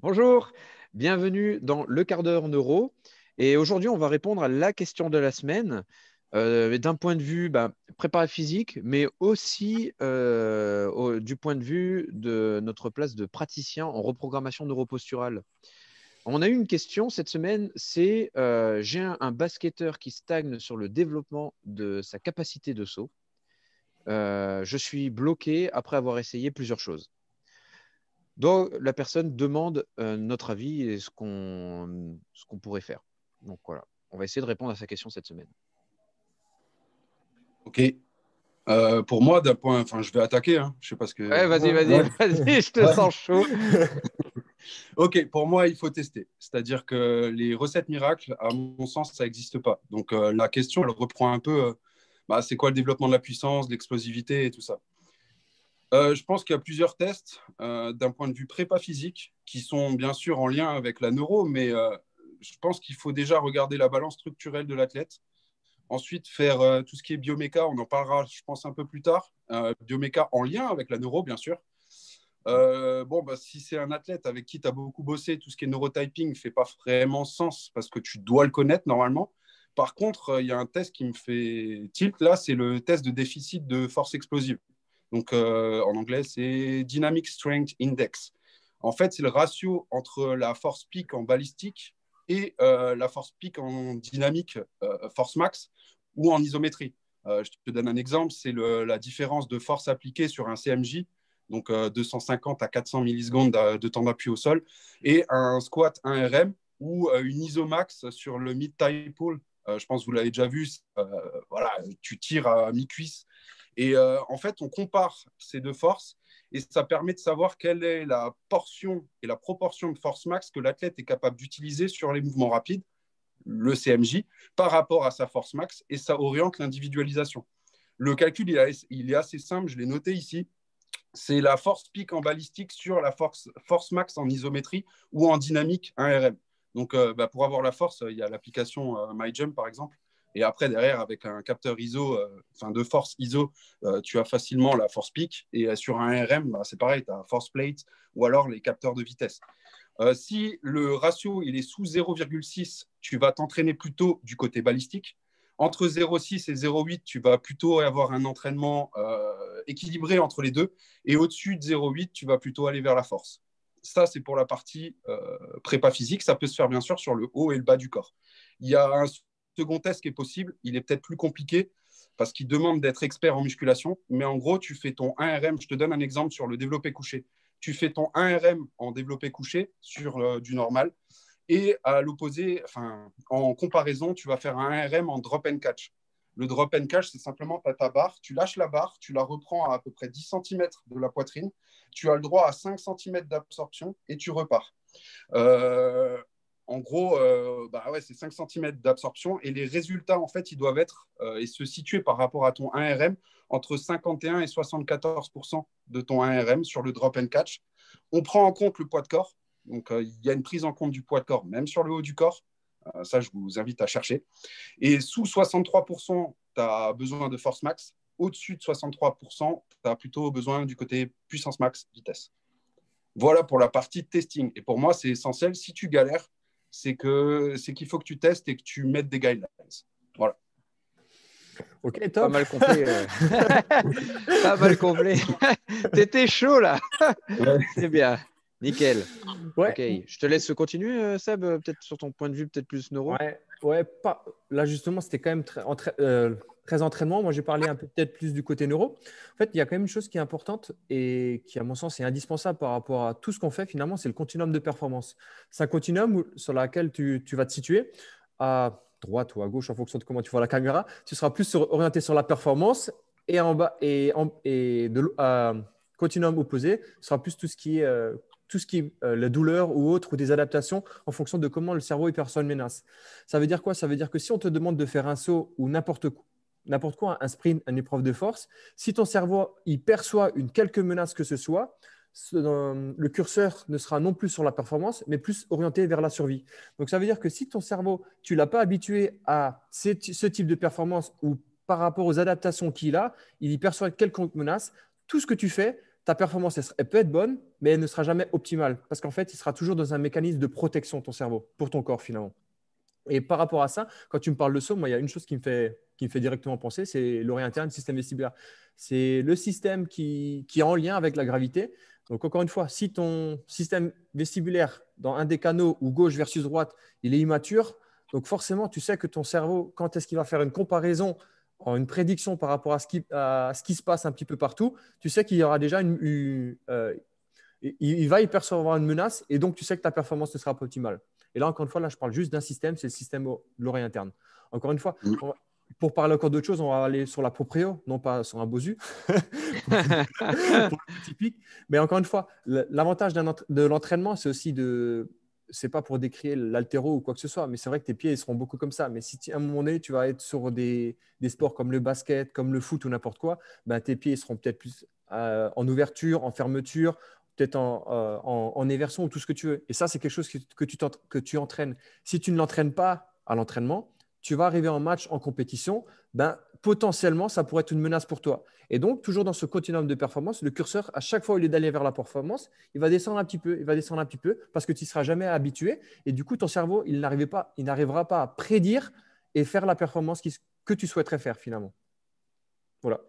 Bonjour, bienvenue dans le quart d'heure neuro. Et aujourd'hui, on va répondre à la question de la semaine euh, d'un point de vue bah, préparé physique, mais aussi euh, du point de vue de notre place de praticien en reprogrammation neuroposturale. On a eu une question cette semaine, c'est euh, j'ai un, basketteur qui stagne sur le développement de sa capacité de saut. je suis bloqué après avoir essayé plusieurs choses. Donc, la personne demande notre avis et ce qu'on pourrait faire. Donc voilà, on va essayer de répondre à sa question cette semaine. Ok. Euh, pour moi, d'un point, enfin, je vais attaquer. Hein. Je sais pas ce que. Ouais, vas-y, vas-y, vas-y, je te sens chaud. ok, pour moi, il faut tester. C'est-à-dire que les recettes miracles, à mon sens, ça n'existe pas. Donc euh, la question, elle reprend un peu. Euh, bah, c'est quoi le développement de la puissance, l'explosivité et tout ça. Je pense qu'il y a plusieurs tests d'un point de vue prépa physique qui sont bien sûr en lien avec la neuro, mais je pense qu'il faut déjà regarder la balance structurelle de l'athlète. Ensuite, faire euh, tout ce qui est bioméca, on en parlera, je pense, un peu plus tard. Euh, bioméca en lien avec la neuro, bien sûr. Euh, bon, bah, si c'est un athlète avec qui tu as beaucoup bossé, tout ce qui est neurotyping ne fait pas vraiment sens parce que tu dois le connaître normalement. Par contre, il y a un test qui me fait tilt là, c'est le test de déficit de force explosive. Donc, en anglais, c'est Dynamic Strength Index. En fait, c'est le ratio entre la force pique en balistique et euh, la force pique en dynamique, euh, force max, ou en isométrie. Euh, je te donne un exemple, c'est la différence de force appliquée sur un CMJ, donc 250 à 400 millisecondes de, temps d'appui au sol, et un squat 1RM ou une isomax sur le mid-thigh pull. je pense que vous l'avez déjà vu, tu tires à mi-cuisse. Et en fait, on compare ces deux forces et ça permet de savoir quelle est la portion et la proportion de force max que l'athlète est capable d'utiliser sur les mouvements rapides, le CMJ, par rapport à sa force max et ça oriente l'individualisation. Le calcul, il, est assez simple, je l'ai noté ici. C'est la force pique en balistique sur la force, force max en isométrie ou en dynamique 1RM. Donc, euh, bah, pour avoir la force, il y a l'application euh, MyJump, par exemple, et après, derrière, avec un capteur ISO, euh, enfin de force ISO, euh, tu as facilement la force peak. Et euh, sur un RM, bah, c'est pareil, tu as force plate ou alors les capteurs de vitesse. si le ratio il est sous 0,6, tu vas t'entraîner plutôt du côté balistique. Entre 0,6 et 0,8, tu vas plutôt avoir un entraînement équilibré entre les deux. Et au-dessus de 0,8, tu vas plutôt aller vers la force. Ça, c'est pour la partie prépa physique. Ça peut se faire bien sûr sur le haut et le bas du corps. Il y a un second test qui est possible, il est peut-être plus compliqué parce qu'il demande d'être expert en musculation. Mais en gros, tu fais ton 1RM. Je te donne un exemple sur le développé couché. Tu fais ton 1RM en développé couché sur euh, du normal. Et à l'opposé, enfin, en comparaison, tu vas faire un 1RM en drop and catch. Le drop and catch, c'est simplement ta barre, tu lâches la barre, tu la reprends à à peu près 10 cm de la poitrine, tu as le droit à 5 cm d'absorption et tu repars. Euh, en gros, euh, bah c'est 5 cm d'absorption et les résultats, en fait, ils doivent être euh, et se situer par rapport à ton 1RM entre 51 et 74% de ton 1RM sur le drop and catch. On prend en compte le poids de corps. Donc, euh, il y a une prise en compte du poids de corps, même sur le haut du corps. ça, je vous invite à chercher. Et sous 63% tu as besoin de force max. Au-dessus de 63% tu as plutôt besoin du côté puissance max, vitesse. Voilà pour la partie testing. Et pour moi, c'est essentiel. Si tu galères, c'est que c'est qu'il faut que tu testes et que tu mettes des guidelines. Voilà. Ok, top. Pas mal complet. Euh. pas mal complet. T'étais chaud là. C'est bien. Nickel. Ouais. Ok, je te laisse continuer, euh, Seb, euh, peut-être sur ton point de vue, peut-être plus neuro. Ouais, ouais pas... là justement, c'était quand même très, très entraînement. Moi, j'ai parlé un peu peut-être plus du côté neuro. En fait, il y a quand même une chose qui est importante et qui, à mon sens, est indispensable par rapport à tout ce qu'on fait, finalement, c'est le continuum de performance. C'est un continuum sur lequel tu, vas te situer à droite ou à gauche en fonction de comment tu vois la caméra. Tu seras plus orienté sur la performance et en bas et, et de continuum opposé sera plus tout ce qui est euh, tout ce qui est euh, la douleur ou autre, ou des adaptations en fonction de comment le cerveau et perçoit une menace. Ça veut dire quoi? Ça veut dire que si on te demande de faire un saut ou n'importe quoi, n'importe quoi, un sprint, une épreuve de force, si ton cerveau il perçoit une quelque menace que ce soit, euh, le curseur ne sera non plus sur la performance, mais plus orienté vers la survie. Donc ça veut dire que si ton cerveau, tu l'as pas habitué à ce type de performance ou par rapport aux adaptations qu'il a, il y perçoit quelconque menace, tout ce que tu fais, ta performance, elle, peut être bonne, mais elle ne sera jamais optimale. Parce qu'en fait, il sera toujours dans un mécanisme de protection, ton cerveau, pour ton corps finalement. Et par rapport à ça, quand tu me parles de saut, moi, il y a une chose qui me fait, qui me fait directement penser, c'est l'oreille interne, système vestibulaire. C'est le système qui, qui, est en lien avec la gravité. Donc, encore une fois, si ton système vestibulaire, dans un des canaux ou gauche versus droite, il est immature, donc forcément, tu sais que ton cerveau, quand est-ce qu'il va faire une comparaison, une prédiction par rapport à ce, qui, à ce qui se passe un petit peu partout, tu sais qu'il y aura déjà une. Euh, il, va y percevoir une menace et donc tu sais que ta performance ne sera pas optimale. Et là, encore une fois, là, je parle juste d'un système, c'est le système de l'oreille interne. Encore une fois, pour parler encore d'autre chose, on va aller sur la proprio, non pas sur un bosu. typique. Mais encore une fois, l'avantage de l'entraînement, c'est aussi de. C'est pas pour décrire l'altéro ou quoi que ce soit, mais c'est vrai que tes pieds ils seront beaucoup comme ça. Mais si à un moment donné, tu vas être sur des, des sports comme le basket, comme le foot ou n'importe quoi, ben, tes pieds seront peut-être plus euh, en ouverture, en fermeture, peut-être en, euh, en, éversion ou tout ce que tu veux. Et ça, c'est quelque chose que, tu que entraînes. Si tu ne l'entraînes pas à l'entraînement, tu vas arriver en match, en compétition, ben, potentiellement, ça pourrait être une menace pour toi. Et donc, toujours dans ce continuum de performance, le curseur, à chaque fois, au lieu d'aller vers la performance, il va descendre un petit peu, il va descendre un petit peu, parce que tu ne seras jamais habitué. Et du coup, ton cerveau, il n'arrivera pas, pas à prédire et faire la performance que tu souhaiterais faire finalement. Voilà.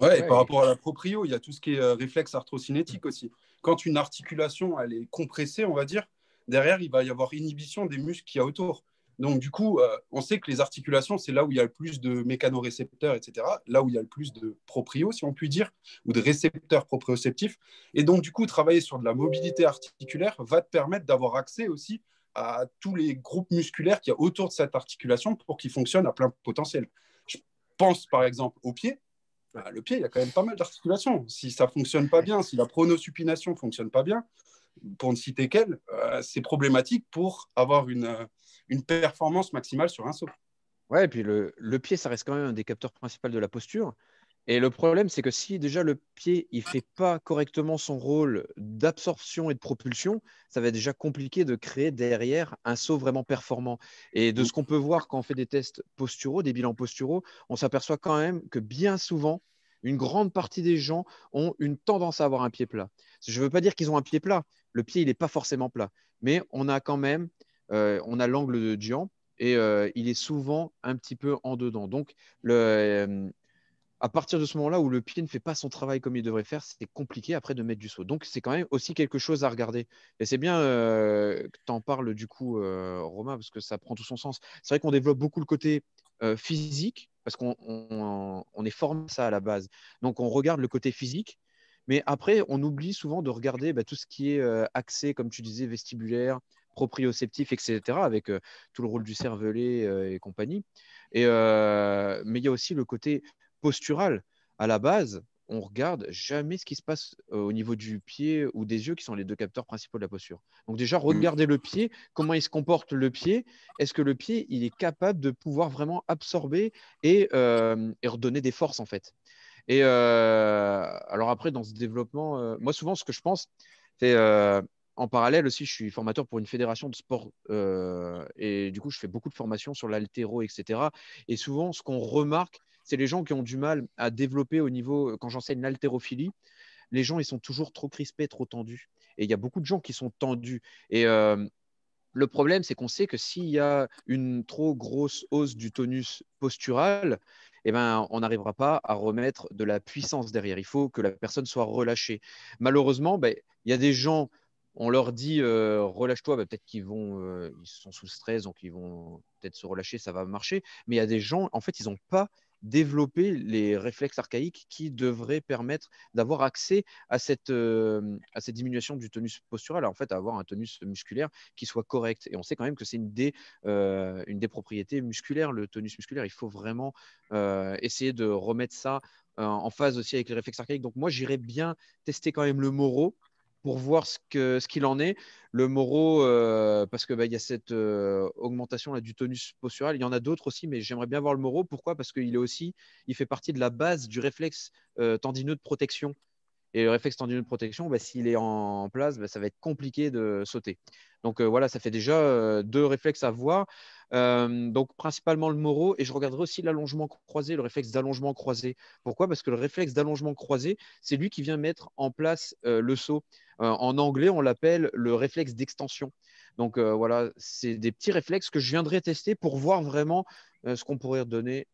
Ouais, et par rapport à la proprio, il y a tout ce qui est euh, réflexe arthrocinétique aussi. Quand une articulation elle est compressée, on va dire, derrière, il va y avoir inhibition des muscles qu'il y a autour. Donc, du coup, euh, on sait que les articulations, c'est là où il y a le plus de mécanorécepteurs, etc. Là où il y a le plus de proprio, si on peut dire, ou de récepteurs proprioceptifs. Et donc, du coup, travailler sur de la mobilité articulaire va te permettre d'avoir accès aussi à tous les groupes musculaires qu'il y a autour de cette articulation pour qu'ils fonctionnent à plein potentiel. Je pense par exemple au pied. Bah, le pied, il y a quand même pas mal d'articulations. Si ça fonctionne pas bien, si la pronosupination fonctionne pas bien, pour ne citer qu'elle, euh, c'est problématique pour avoir une, euh, une performance maximale sur un saut. Ouais, et puis le, pied, ça reste quand même un des capteurs principaux de la posture. Et le problème, c'est que si déjà le pied il fait pas correctement son rôle d'absorption et de propulsion, ça va être déjà compliqué de créer derrière un saut vraiment performant. Et de ce qu'on peut voir quand on fait des tests posturaux, des bilans posturaux, on s'aperçoit quand même que bien souvent, une grande partie des gens ont une tendance à avoir un pied plat. Je ne veux pas dire qu'ils ont un pied plat. Le pied, il n'est pas forcément plat. Mais on a quand même, euh, on a l'angle de Dian et euh, il est souvent un petit peu en dedans. Donc, le, euh, à partir de ce moment-là où le pied ne fait pas son travail comme il devrait faire, c'est compliqué après de mettre du saut. Donc, c'est quand même aussi quelque chose à regarder. Et c'est bien que tu en parles du coup, Romain, parce que ça prend tout son sens. C'est vrai qu'on développe beaucoup le côté physique, parce qu'on on, est formé ça à la base. Donc, on regarde le côté physique, mais après, on oublie souvent de regarder bah, tout ce qui est euh, accès, comme tu disais, vestibulaire, proprioceptif, etc., avec euh, tout le rôle du cervelet euh, et compagnie. Et, mais il y a aussi le côté postural. À la base, on regarde jamais ce qui se passe au niveau du pied ou des yeux, qui sont les deux capteurs principaux de la posture. Donc déjà, mmh. regardez le pied, comment il se comporte le pied. Est-ce que le pied, il est capable de pouvoir vraiment absorber et, et redonner des forces, en fait? Et euh, alors après, dans ce développement, euh, moi souvent, ce que je pense, c'est euh, en parallèle aussi, je suis formateur pour une fédération de sport et du coup, je fais beaucoup de formations sur l'altéro, etc. Et souvent, ce qu'on remarque, c'est les gens qui ont du mal à développer au niveau, quand j'enseigne l'haltérophilie, les gens, ils sont toujours trop crispés, trop tendus. Et il y a beaucoup de gens qui sont tendus. Et le problème, c'est qu'on sait que s'il y a une trop grosse hausse du tonus postural, eh ben, on n'arrivera pas à remettre de la puissance derrière. Il faut que la personne soit relâchée. Malheureusement, ben, il y a des gens, on leur dit euh, relâche-toi, ben, peut-être qu'ils vont, euh, ils sont sous stress, donc ils vont peut-être se relâcher, ça va marcher. Mais il y a des gens, en fait, ils n'ont pas développer les réflexes archaïques qui devraient permettre d'avoir accès à cette, euh, à cette diminution du tonus postural, en fait, à avoir un tonus musculaire qui soit correct. Et on sait quand même que c'est une, des, euh, propriétés musculaires, le tonus musculaire. Il faut vraiment euh, essayer de remettre ça en phase aussi avec les réflexes archaïques. Donc moi, j'irais bien tester quand même le Moro pour voir ce qu'il en est. Le Moro, euh, parce qu'il bah, y a cette euh, augmentation là, du tonus postural. Il y en a d'autres aussi, mais j'aimerais bien voir le Moro. Pourquoi? Parce qu'il est aussi, il fait partie de la base du réflexe euh, tendineux de protection. Et le réflexe tendu de protection, bah, s'il est en place, bah, ça va être compliqué de sauter. Donc voilà, ça fait déjà deux réflexes à voir. donc principalement le moro et je regarderai aussi l'allongement croisé, le réflexe d'allongement croisé. Pourquoi? Parce que le réflexe d'allongement croisé, c'est lui qui vient mettre en place le saut. en anglais, on l'appelle le réflexe d'extension. Donc voilà, c'est des petits réflexes que je viendrai tester pour voir vraiment ce qu'on pourrait donner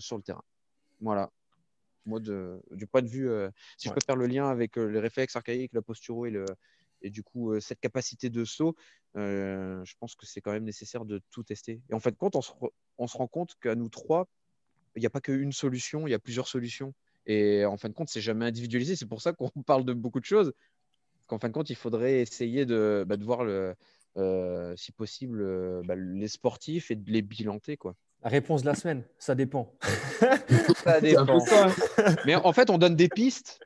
sur le terrain. Voilà. Moi, du point de vue, si je peux faire le lien avec les réflexes archaïques, la posturo et le, et du coup, cette capacité de saut, je pense que c'est quand même nécessaire de tout tester. Et en quand on se, on se rend compte qu'à nous trois, il n'y a pas qu'une solution, il y a plusieurs solutions. Et en fin de compte, c'est jamais individualisé. C'est pour ça qu'on parle de beaucoup de choses. qu'en fin de compte, il faudrait essayer de, bah, de voir, le, si possible, bah, les sportifs et de les bilanter. Quoi. La réponse de la semaine, ça dépend. ça dépend. Mais en fait, on donne des pistes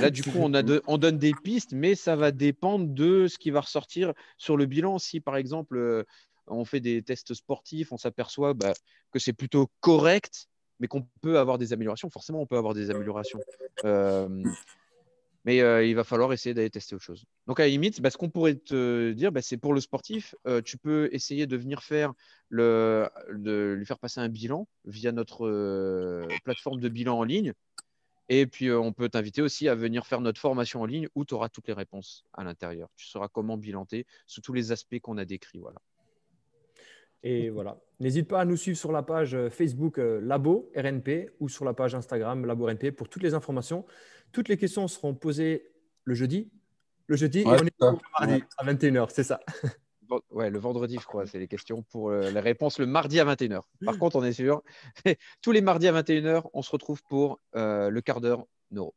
Là, du coup, on, a on, donne des pistes, mais ça va dépendre de ce qui va ressortir sur le bilan. Si, par exemple, euh, on fait des tests sportifs, on s'aperçoit bah, que c'est plutôt correct, mais qu'on peut avoir des améliorations. Forcément, on peut avoir des améliorations. Euh, mais euh, il va falloir essayer d'aller tester autre chose. Donc, à la limite, bah, ce qu'on pourrait te dire, bah, c'est pour le sportif, tu peux essayer de venir faire le, de lui faire passer un bilan via notre plateforme de bilan en ligne. Et puis, on peut t'inviter aussi à venir faire notre formation en ligne où tu auras toutes les réponses à l'intérieur. Tu sauras comment bilanter sous tous les aspects qu'on a décrits. Voilà. Et voilà. N'hésite pas à nous suivre sur la page Facebook Labo RNP ou sur la page Instagram Labo RNP pour toutes les informations. Toutes les questions seront posées le jeudi. Le jeudi et on est le mardi à 21h, c'est ça. Ouais, le vendredi, je crois, c'est les questions pour euh, les réponses le mardi à 21h. Par contre, on est sûr, tous les mardis à 21h, on se retrouve pour euh, le quart d'heure neuro.